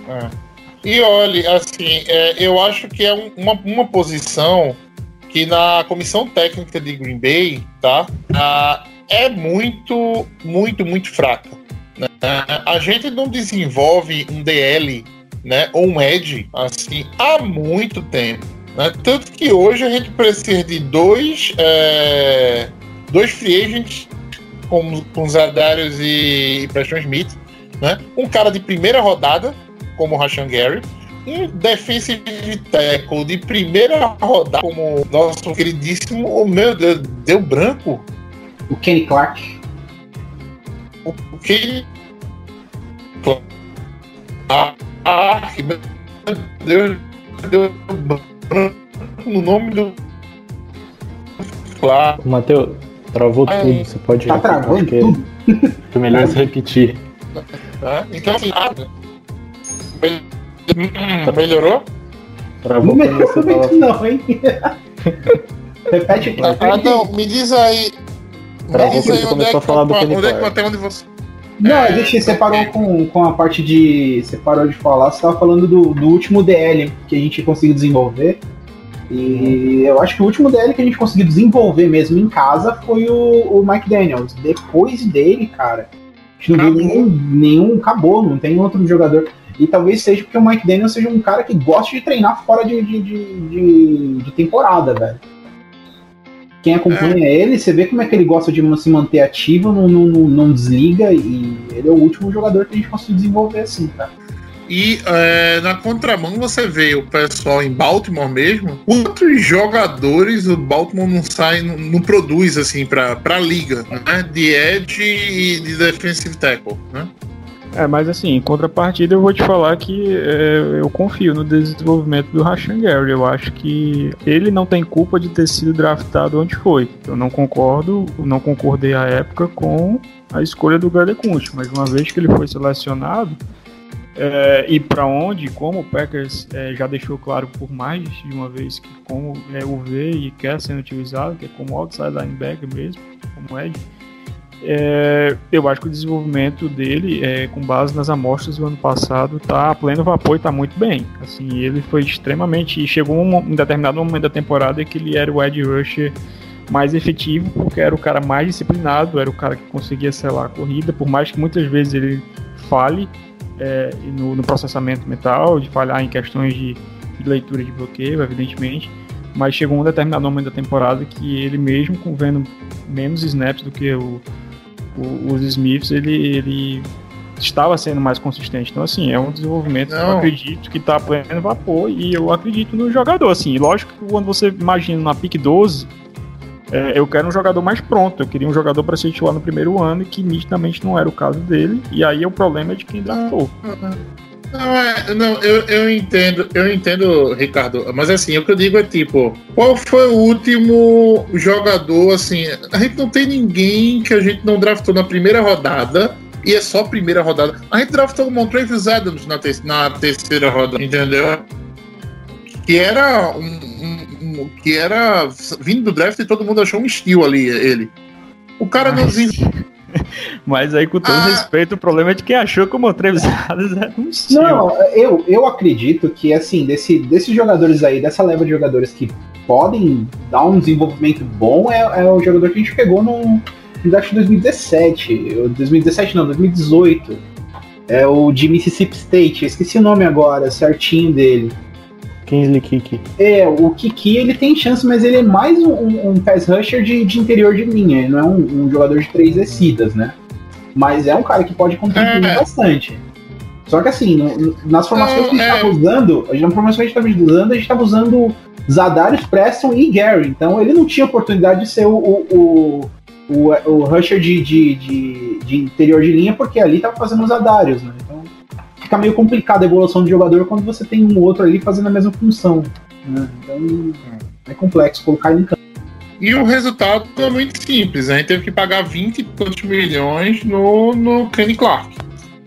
É. E olha, assim, é, eu acho que é um, uma, uma posição que na comissão técnica de Green Bay, tá? Ah, é muito, muito, muito fraca. Né? A gente não desenvolve um DL, né, ou um Edge, assim, há muito tempo. Né? Tanto que hoje a gente precisa de dois, é, dois free agents, como, com Zadarius e, e Preston Smith, né? um cara de primeira rodada, como o Rashan Gary, um defensive tackle de primeira rodada, como nosso queridíssimo, oh, meu Deus, deu branco. O Kenny Clark. O, Kenny Clark. Ah, ah, meu Deus, deu branco no nome do. Claro. Matheus, travou é, tudo. Você pode. Tá travando que tudo? É melhor se repetir. É, então, assim, nada. Tá melhorou? Travou não melhorou muito, não, hein? repete, ah, ah, não, me diz aí. Travou me diz aí onde é, que, onde, é que, onde você. Não, a gente separou com, com a parte de. Separou de falar, você tava falando do, do último DL que a gente conseguiu desenvolver. E eu acho que o último DL que a gente conseguiu desenvolver mesmo em casa foi o, o Mike Daniels. Depois dele, cara, a gente não viu Acabou. nenhum, nenhum. Acabou, não tem outro jogador. E talvez seja porque o Mike Daniels seja um cara que gosta de treinar fora de, de, de, de- de temporada, velho. Quem acompanha ele, você vê como é que ele gosta de se manter ativo, não, não, não, desliga, e ele é o último jogador que a gente conseguiu desenvolver assim, cara. E é, na contramão você vê o pessoal em Baltimore mesmo. Quantos jogadores o Baltimore não sai, não, não produz assim pra, pra liga, né? De edge e de defensive tackle, né? É, mas assim, em contrapartida eu vou te falar que é, eu confio no desenvolvimento do Rashan Gary. Eu acho que ele não tem culpa de ter sido draftado onde foi. Eu não concordo, não concordei à época com a escolha do Gadekunt, mas uma vez que ele foi selecionado, é, e para onde, como o Packers é, já deixou claro por mais de uma vez que como é, o vê e quer sendo utilizado, que é como outside linebacker mesmo, como edge, é, eu acho que o desenvolvimento dele, é, com base nas amostras do ano passado, tá a pleno vapor e tá muito bem. Assim, ele foi extremamente. Chegou um, um determinado momento da temporada que ele era o edge rusher mais efetivo, porque era o cara mais disciplinado, era o cara que conseguia selar a corrida, por mais que muitas vezes ele falhe é, no, no processamento mental, de falhar em questões de, de leitura de bloqueio, evidentemente. Mas chegou um determinado momento da temporada que ele mesmo com vendo menos snaps do que o, o- os Smiths, ele, ele estava sendo mais consistente. Então, assim, é um desenvolvimento que eu Não. acredito que está pleno vapor e eu acredito no jogador. Assim, lógico que quando você imagina na pick 12, é, eu quero um jogador mais pronto. Eu queria um jogador para ser titular no primeiro ano, que nitidamente não era o caso dele. E aí o problema é de quem draftou. Não, é, não eu, eu entendo, eu entendo, Ricardo, mas assim, o que eu digo é tipo, qual foi o último jogador, assim, a gente não tem ninguém que a gente não draftou na primeira rodada, e é só primeira rodada. A gente draftou o Montravius Adams na, te- na terceira rodada, entendeu? Que era um, um- um- que era vindo do draft e todo mundo achou um estilo ali, ele. O cara não Mas- desenvolveu. Mas aí, com todo Ah. respeito, o problema é de quem achou que o Montrevis Adams era um estilo. Não, eu, eu acredito que, assim, desse, desses jogadores aí, dessa leva de jogadores que podem dar um desenvolvimento bom, é, é o jogador que a gente pegou no, no draft de 2017. Ou 2017 não, 2018. É o de Mississippi State. Eu esqueci o nome agora, certinho dele. Kingsley Kiki. É, o Kiki ele tem chance, mas ele é mais um, um, um pass rusher de, de interior de linha, ele não é um, um jogador de três descidas, né? Mas é um cara que pode contribuir É. bastante. Só que assim, no- nas formações que a gente É. estava usando, a gente- na formação que a gente estava usando, a gente estava usando Zadarius, Preston e Gary. Então ele não tinha oportunidade de ser o, o, o, o, o rusher de, de, de, de interior de linha, porque ali tava fazendo os Zadarius, né? Fica meio complicada a evolução de jogador quando você tem um outro ali fazendo a mesma função. Né? Então é complexo colocar ele em campo. E o resultado é muito simples. A gente teve que pagar 20 e tantos milhões no, no Kenny Clark.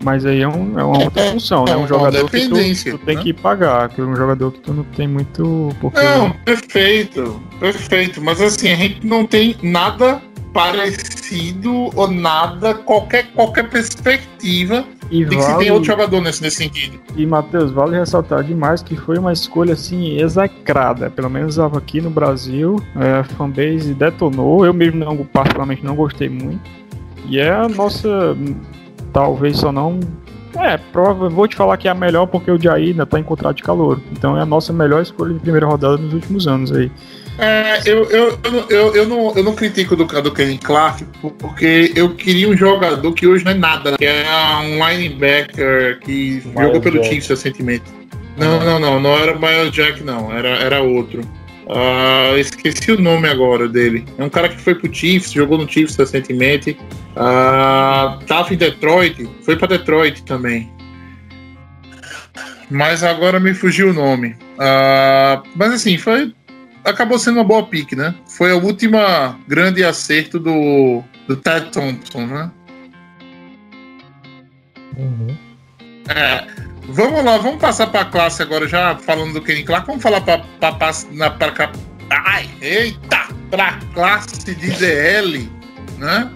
Mas aí é, um, é uma outra É, função, né? é Um uma jogador que tu, dependência, tu tem né? que pagar, que é um jogador que tu não tem muito. Porque Não, perfeito, perfeito. Mas assim, a gente não tem nada parecido ou nada, qualquer, qualquer perspectiva e de que se vale, tem outro jogador nesse, nesse sentido. E Matheus, vale ressaltar demais que foi uma escolha assim execrada, pelo menos aqui no Brasil, é, a fanbase detonou, eu mesmo não, particularmente não gostei muito. E é a nossa, talvez só não, é, prova, vou te falar que é a melhor porque o Jair ainda tá em contrato de calor. Então é a nossa melhor escolha de primeira rodada nos últimos anos aí. É, eu, eu, eu, não- eu, não, eu não critico do, do Kenny Clark porque eu queria um jogador que hoje não é nada, que é um linebacker que jogou pelo. Chiefs recentemente. Não, não, não, não era o Miles Jack, não, era, era outro. Ah, esqueci o nome agora dele. É um cara que foi pro Chiefs, jogou no Chiefs recentemente. Ah, tava em Detroit, foi pra Detroit também. Mas agora me fugiu o nome. Ah, mas assim, foi. Acabou sendo uma boa pick, né? Foi a última grande acerto do, do Ted Thompson, né? Uhum. É, vamos lá, vamos passar para a classe agora, já falando do Kenny Clark. Vamos falar para cá- Ai, eita! Para classe de DL, né?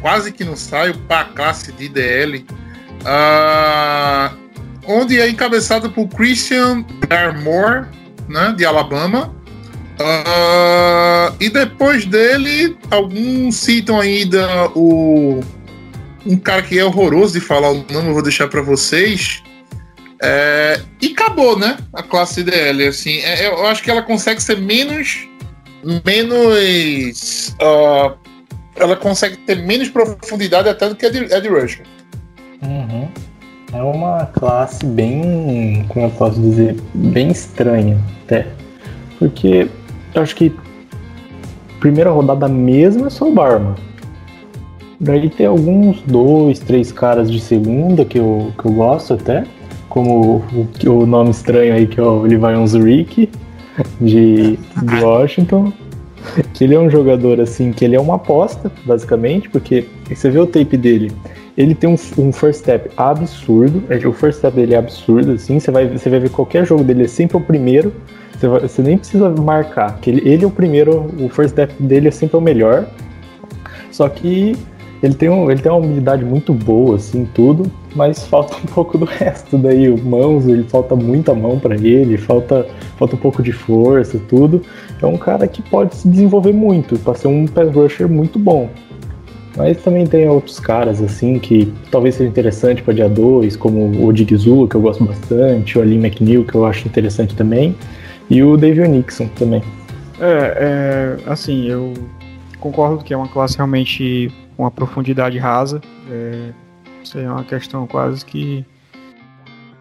quase que não saio para a classe de IDL, ah, onde é encabeçado por Christian Barmore, né, de Alabama. Ah, e depois dele, alguns citam ainda o um cara que é horroroso de falar o nome, eu vou deixar para vocês. É, e acabou, né? A classe DL, assim. É, eu acho que ela consegue ser menos. Menos. Uh, ela consegue ter menos profundidade até do que a de, a de Rush. Uhum. É uma classe bem. Como eu posso dizer? Bem estranha, até. Porque eu acho que. Primeira rodada mesmo é só o Barman. Daí tem alguns dois, três caras de segunda que eu, que eu gosto até como o, o nome estranho aí que é o Levion Zurich, de, de Washington. Que ele é um jogador assim, que ele é uma aposta, basicamente, porque você vê o tape dele, ele tem um, um first step absurdo, é, o first step dele é absurdo, assim, você vai, você vai ver qualquer jogo dele é sempre o primeiro, você, vai, você nem precisa marcar, que ele, ele é o primeiro, o first step dele é sempre o melhor, só que ele tem, um, ele tem uma habilidade muito boa, assim, tudo, mas falta um pouco do resto daí. Mãos, ele falta muita mão para ele, falta, falta um pouco de força, tudo. É um cara que pode se desenvolver muito, para ser um pass rusher muito bom. Mas também tem outros caras, assim, que talvez seja interessante para dia 2, como o Digzu, que eu gosto bastante, o Ali McNeil, que eu acho interessante também, e o David Nixon também. É, é, assim, eu concordo que é uma classe realmente com uma profundidade rasa. É, isso é uma questão quase que,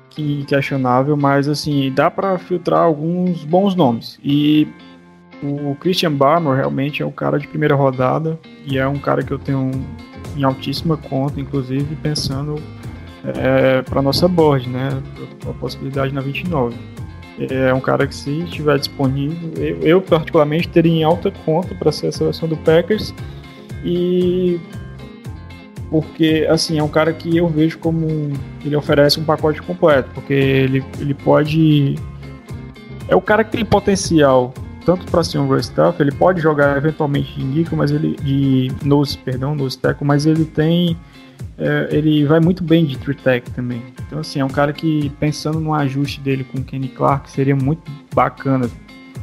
que questionável, mas assim, dá para filtrar alguns bons nomes. E o Christian Barmore realmente é um cara de primeira rodada e é um cara que eu tenho em altíssima conta, inclusive pensando é, para nossa board, né? A possibilidade na 29. É um cara que, se estiver disponível, eu, eu particularmente teria em alta conta para ser a seleção do Packers. E porque assim é um cara que eu vejo como ele oferece um pacote completo, porque ele, ele pode é o cara que tem potencial tanto para ser um rush ele pode jogar eventualmente de nickel, mas ele de nose, perdão, nose tackle, mas ele tem é, ele vai muito bem de tree tech também. Então assim, é um cara que pensando no ajuste dele com o Kenny Clark, seria muito bacana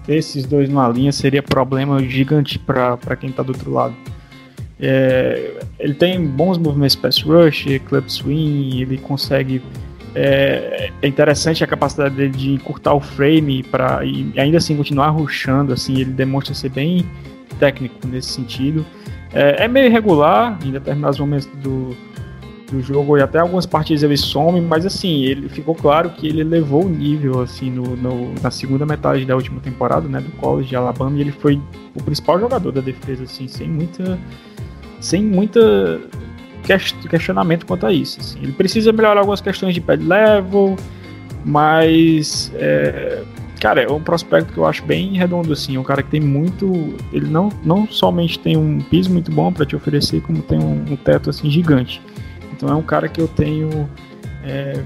ter esses dois numa linha, seria problema gigante para quem tá do outro lado. É, ele tem bons movimentos pass rush, club swing, ele consegue. É, é, interessante a capacidade dele de encurtar o frame para e ainda assim continuar rushando. Assim, ele demonstra ser bem técnico nesse sentido. É, é meio irregular em determinados momentos do, do jogo e até algumas partidas ele some, mas assim, ele ficou claro que ele levou o nível assim no, no, na segunda metade da última temporada, né, do college de Alabama, e ele foi o principal jogador da defesa assim, sem muita sem muita questionamento quanto a isso. Assim. Ele precisa melhorar algumas questões de pad level, mas é, cara, é um prospecto que eu acho bem redondo assim, é um cara que tem muito, ele não, não somente tem um piso muito bom para te oferecer, como tem um, um, teto assim gigante. Então é um cara que eu tenho é,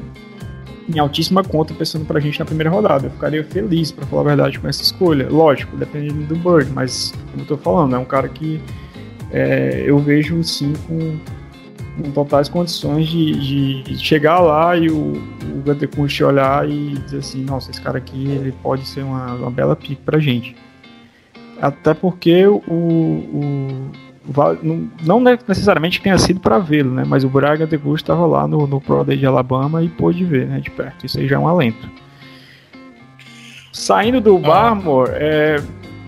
em altíssima conta pensando pra gente na primeira rodada. Eu ficaria feliz, para falar a verdade, com essa escolha. Lógico, dependendo do Bird, mas como eu tô falando, é um cara que é, eu vejo sim com, com totais condições de, de, chegar lá e o, o Gunter olhar e dizer assim, nossa, esse cara aqui ele pode ser uma, uma bela pique pra gente. Até porque o, o não necessariamente tenha sido para vê-lo, né? Mas o Braga de estava lá no, no Pro Day de Alabama e pôde ver, né, de perto. Isso aí já é um alento. Saindo do ah. Barmore, é,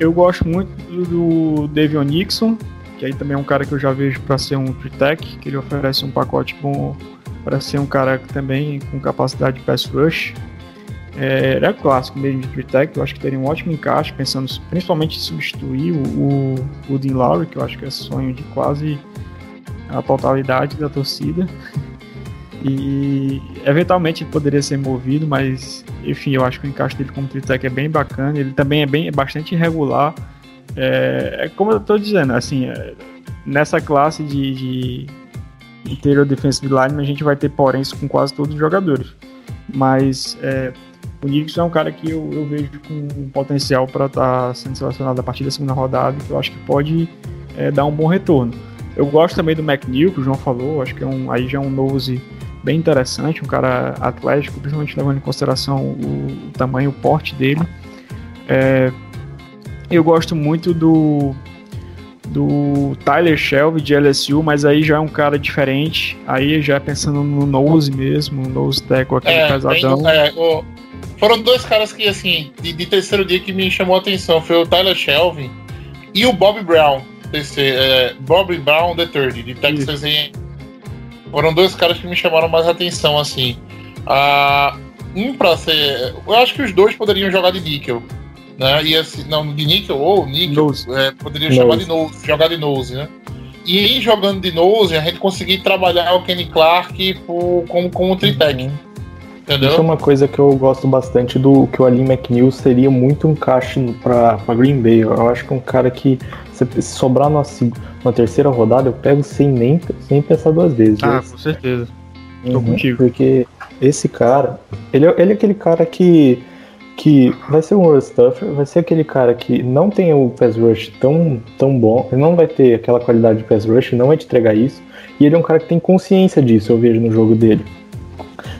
eu gosto muito do, do Davion Nixon, que aí também é um cara que eu já vejo para ser um tech, que ele oferece um pacote bom para ser um cara também com capacidade de pass rush. É, é clássico mesmo de tech, eu acho que teria um ótimo encaixe, pensando principalmente em substituir o, o Dean Lowry, que eu acho que é sonho de quase a totalidade da torcida. E eventualmente ele poderia ser movido, mas enfim, eu acho que o encaixe dele como tech é bem bacana. Ele também é bem é bastante irregular é, é como eu estou dizendo, assim, é, nessa classe de, de interior defensive line a gente vai ter porém com quase todos os jogadores. Mas é, o Nixon é um cara que eu, eu vejo com potencial para estar tá sendo selecionado a partir da segunda rodada, que eu acho que pode é, dar um bom retorno. Eu gosto também do McNeil, que o João falou, acho que é um, aí já é um nose bem interessante, um cara atlético, principalmente levando em consideração o, o tamanho, o porte dele. É, eu gosto muito do do Tyler Shelby de LSU, mas aí já é um cara diferente. Aí já é pensando no nose mesmo, no nose tackle aquele É, pesadão. tem- é, o- foram dois caras que, assim, de, de terceiro dia que me chamou a atenção. Foi o Tyler Shelvin e o Bob Brown. terceiro, é, Bob Brown the third, de Texas A&M. Foram dois caras que me chamaram mais atenção, assim. Ah, um pra ser... Eu acho que os dois poderiam jogar de níquel. Né? E assim, não, de níquel ou níquel. É, poderiam Nose. chamar de nose, jogar de nose, né? E em jogando de nose, a gente conseguir trabalhar o Kenny Clark por- como, como tritec. Entendeu? Isso é uma coisa que eu gosto bastante do que o Ali McNeil seria muito um encaixe pra, pra Green Bay. Eu acho que é um cara que, se sobrar na, na terceira rodada, eu pego sem nem sem pensar duas vezes. Ah, com certeza. tô Uhum, contigo. Porque esse cara, ele, é- ele é aquele cara que, que vai ser um run stuffer, vai ser aquele cara que não tem o pass rush tão, tão bom, ele não vai ter aquela qualidade de pass rush, não vai te entregar isso, e ele é um cara que tem consciência disso, eu vejo no jogo dele.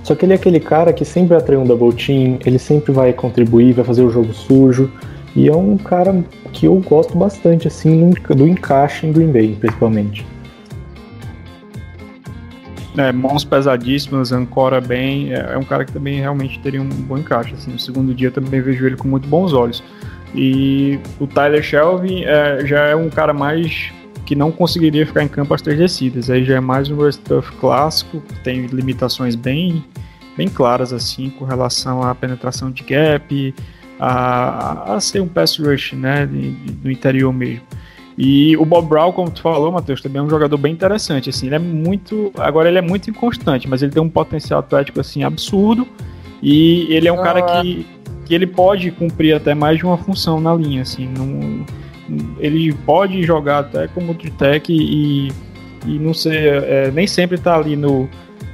Só que ele é aquele cara que sempre atrai um double team, ele sempre vai contribuir, vai fazer o jogo sujo, e é um cara que eu gosto bastante, assim, do- encaixe em Green Bay, principalmente. É, mãos pesadíssimas, ancora bem. É, é um cara que também realmente teria um bom encaixe. Assim, no segundo dia também vejo ele com muito bons olhos. E o Tyler Shelvin é, já é um cara mais que não conseguiria ficar em campo as três descidas. Aí já é mais um stuff clássico, que tem limitações bem, bem claras assim com relação à penetração de gap, a, a ser um pass rush, né, do interior mesmo. E o Bob Brown, como tu falou, Matheus, também é um jogador bem interessante. Assim, ele é muito. Agora ele é muito inconstante, mas ele tem um potencial atlético assim absurdo. E ele é um cara que, que ele pode cumprir até mais de uma função na linha. Assim, não, ele pode jogar até como tech e, e não ser. é, nem sempre tá ali no.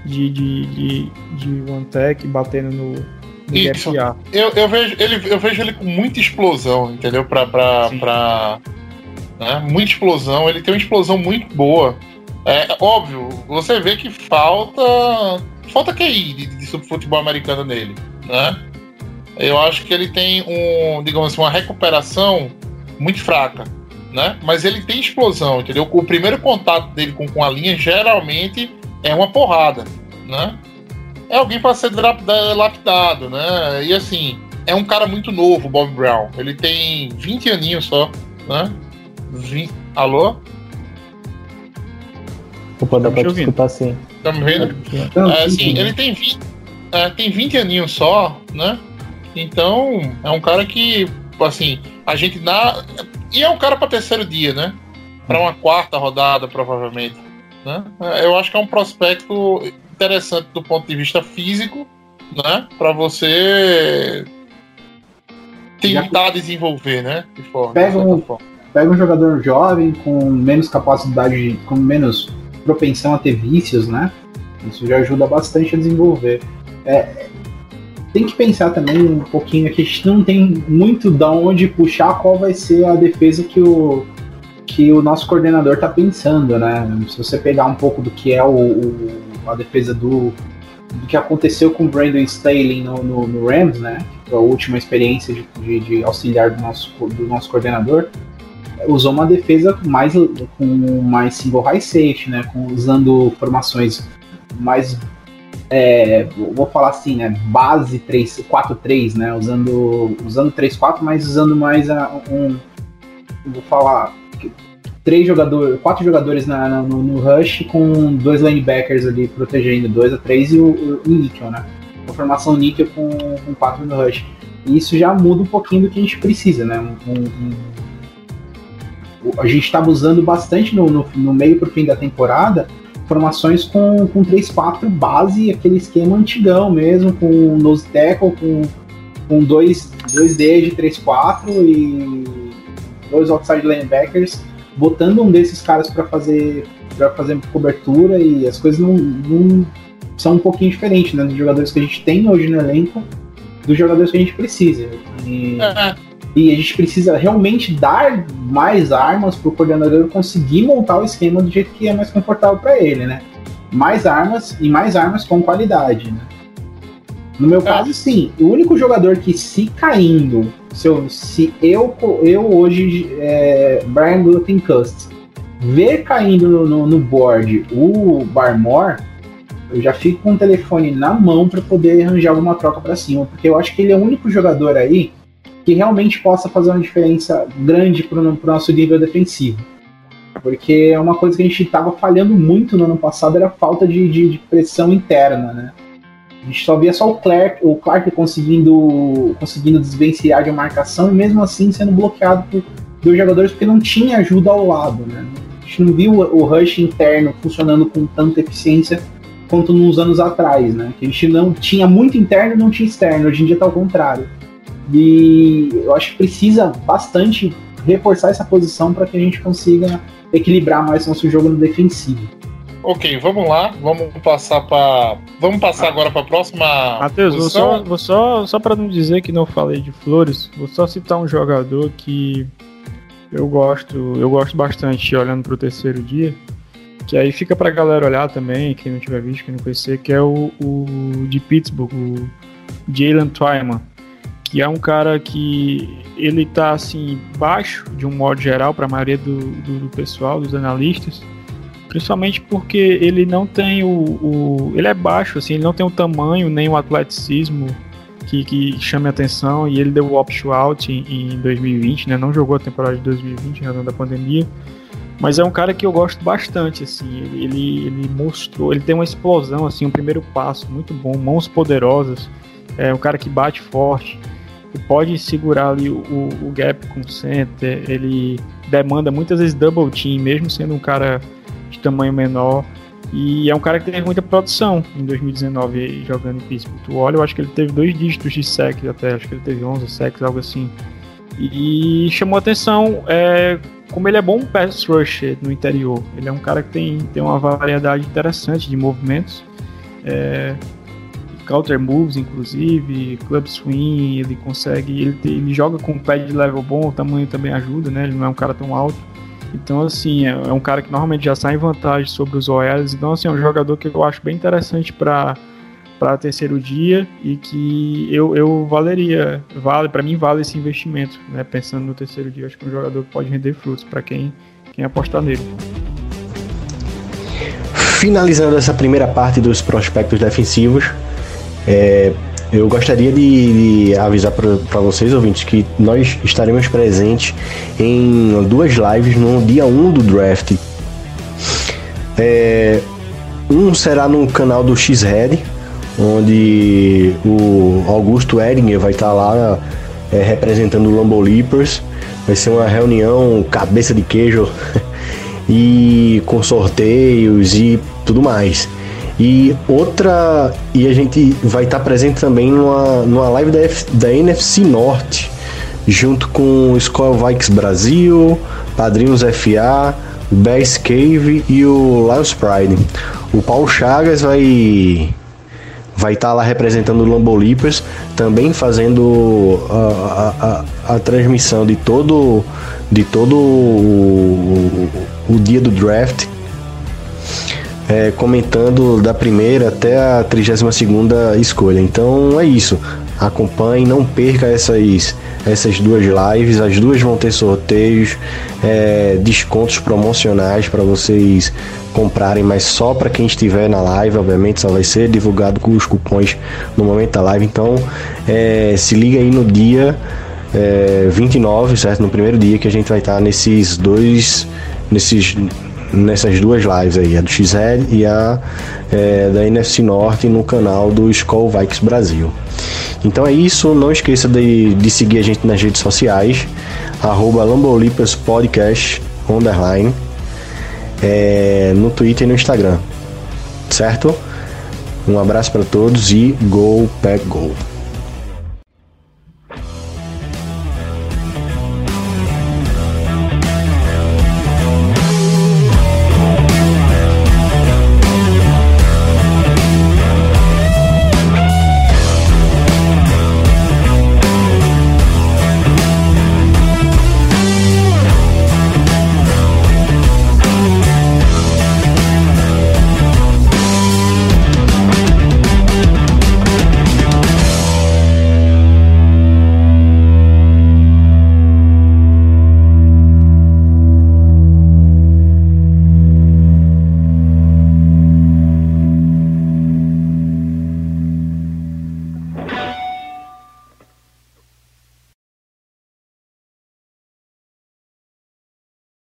De, de, de, de one tech batendo no, no Isso. Eu, eu, vejo, ele, eu vejo ele com muita explosão, entendeu? Pra. pra, Sim. pra né? Muita explosão, ele tem uma explosão muito boa. É óbvio, você vê que falta. Falta QI de, de futebol americano nele, né? Eu acho que ele tem um, digamos assim, uma recuperação muito fraca, né? Mas ele tem explosão, entendeu? O primeiro contato dele com, com a linha geralmente é uma porrada, né? é alguém para ser lapidado, né? E assim, é um cara muito novo, o Bob Brown. Ele tem 20 aninhos só, né? 20... Alô? Opa, dá Tá pra escutar sim. Tá me vendo? Então, É, sim, assim, sim. ele tem 20, é, tem 20 aninhos só, né? Então, é um cara que, assim, a gente dá. E é um cara para terceiro dia, né? Para uma quarta rodada, provavelmente. Né? Eu acho que é um prospecto interessante do ponto de vista físico, né? Para você tentar desenvolver, né? De forma, Pega um- forma. Pega um jogador jovem com menos capacidade, com menos propensão a ter vícios, né? Isso já ajuda bastante a desenvolver. É, tem que pensar também um pouquinho que a gente não tem muito da onde puxar qual vai ser a defesa que o, que o nosso coordenador tá pensando, né? Se você pegar um pouco do que é o, o- a defesa do, do que aconteceu com o Brandon Staley no, no, no Rams, né? A última experiência de, de- de auxiliar do nosso, do nosso coordenador usou uma defesa mais com mais single high safety, né, com, usando formações mais é, vou falar assim, né, base 3 4-3, né, usando usando 3-4, mas usando mais a, um vou falar três jogadores, quatro jogadores na, na- no, no rush com dois linebackers ali protegendo, 2 a 3 e o, o níquel, né? Uma formação níquel com, com quatro no rush. E isso já muda um pouquinho do que a gente precisa, né? Um- um- a gente estava usando bastante no, no, no meio pro fim da temporada formações com, com 3-4 base, aquele esquema antigão mesmo, com nose tackle, com, com dois, dois D de 3-4 e dois outside linebackers, botando um desses caras para fazer para fazer cobertura e as coisas não, não são um pouquinho diferentes, né, dos jogadores que a gente tem hoje no elenco, dos jogadores que a gente precisa. E, É, E a gente precisa realmente dar mais armas para o coordenador conseguir montar o esquema do jeito que é mais confortável para ele, né? Mais armas e mais armas com qualidade, né? No meu caso, sim. O único jogador que se caindo, se eu, se eu, eu hoje, é, Brian Gluten Cust, ver caindo no, no, no board o Barmore, eu já fico com o telefone na mão para poder arranjar alguma troca para cima, porque eu acho que ele é o único jogador aí que realmente possa fazer uma diferença grande para o nosso nível defensivo. Porque é uma coisa que a gente estava falhando muito no ano passado, era a falta de, de, de, pressão interna, né? A gente só via só o Clark, o Clark conseguindo, conseguindo desvencilhar de marcação e mesmo assim sendo bloqueado por dois jogadores porque não tinha ajuda ao lado, né? A gente não viu o rush interno funcionando com tanta eficiência quanto nos anos atrás, né? Que a gente não tinha muito interno e não tinha externo. Hoje em dia está ao contrário. E eu acho que precisa bastante reforçar essa posição para que a gente consiga equilibrar mais nosso jogo no defensivo. Ok, vamos lá, vamos passar para, vamos passar agora para a próxima. Matheus, vou só, vou só, só para não dizer que não falei de Flores, vou só citar um jogador que eu gosto, eu gosto bastante olhando para o terceiro dia, que aí fica para a galera olhar também, quem não tiver visto, quem não conhecer, que é o, o de Pittsburgh, o Jalen Twyman que é um cara que ele tá assim baixo de um modo geral para a maioria do, do, do, pessoal, dos analistas, principalmente porque ele não tem o, o, ele é baixo assim, ele não tem o tamanho nem o atleticismo que, que chame atenção e ele deu o opt-out em, em 2020, né? Não jogou a temporada de 2020 razão da pandemia. Mas é um cara que eu gosto bastante, assim. Ele, ele, ele mostrou, ele tem uma explosão, assim, um primeiro passo muito bom, mãos poderosas. É um cara que bate forte pode segurar ali o, o gap com o center, ele demanda muitas vezes double team, mesmo sendo um cara de tamanho menor. E é um cara que teve muita produção em 2019 jogando em Pittsburgh. Tu olha, eu acho que ele teve dois dígitos de sacks até, acho que ele teve 11 sacks, algo assim. E chamou atenção é, como ele é bom pass rusher no interior. Ele é um cara que tem, tem uma variedade interessante de movimentos. É, counter moves, inclusive, club swing, ele consegue, ele, ele joga com pad level bom, o tamanho também ajuda, né? Ele não é um cara tão alto. Então, assim, é, é um cara que normalmente já sai em vantagem sobre os OLs. Então, assim, é um jogador que eu acho bem interessante para para terceiro dia e que eu, eu valeria, vale, para mim vale esse investimento, né? Pensando no terceiro dia, acho que é um jogador que pode render frutos para quem, quem apostar nele. Finalizando essa primeira parte dos prospectos defensivos, é, eu gostaria de, de avisar para vocês, ouvintes, que nós estaremos presentes em duas lives no dia 1 do draft. É, um será no canal do X-Red, onde o Augusto Edinger vai estar lá é, representando o Lambo Leapers. Vai ser uma reunião cabeça de queijo e com sorteios e tudo mais. E outra, e a gente vai estar presente também numa, numa live da, F, da NFC Norte, junto com o Skull Vikes Brasil, Padrinhos FA, Bass Cave e o Lions Pride. O Paulo Chagas vai vai estar lá representando o Lambo Leapers, também fazendo a, a, a, a, transmissão de todo de todo o, o, o dia do draft é, comentando da primeira até a 32 segunda escolha. Então é isso. Acompanhe, não perca essas, essas duas lives. As duas vão ter sorteios, é, descontos promocionais para vocês comprarem, mas só para quem estiver na live, obviamente, só vai ser divulgado com os cupons no momento da live. Então é, se liga aí no dia é, 29, certo? No primeiro dia que a gente vai estar nesses dois. Nesses nessas duas lives aí, a do XL e a é, da NFC Norte no canal do Skull Vikes Brasil. Então é isso, não esqueça de, de seguir a gente nas redes sociais, arroba Lambolipas Podcast, underline, é, no Twitter e no Instagram, certo? Um abraço para todos e Go Pack Go!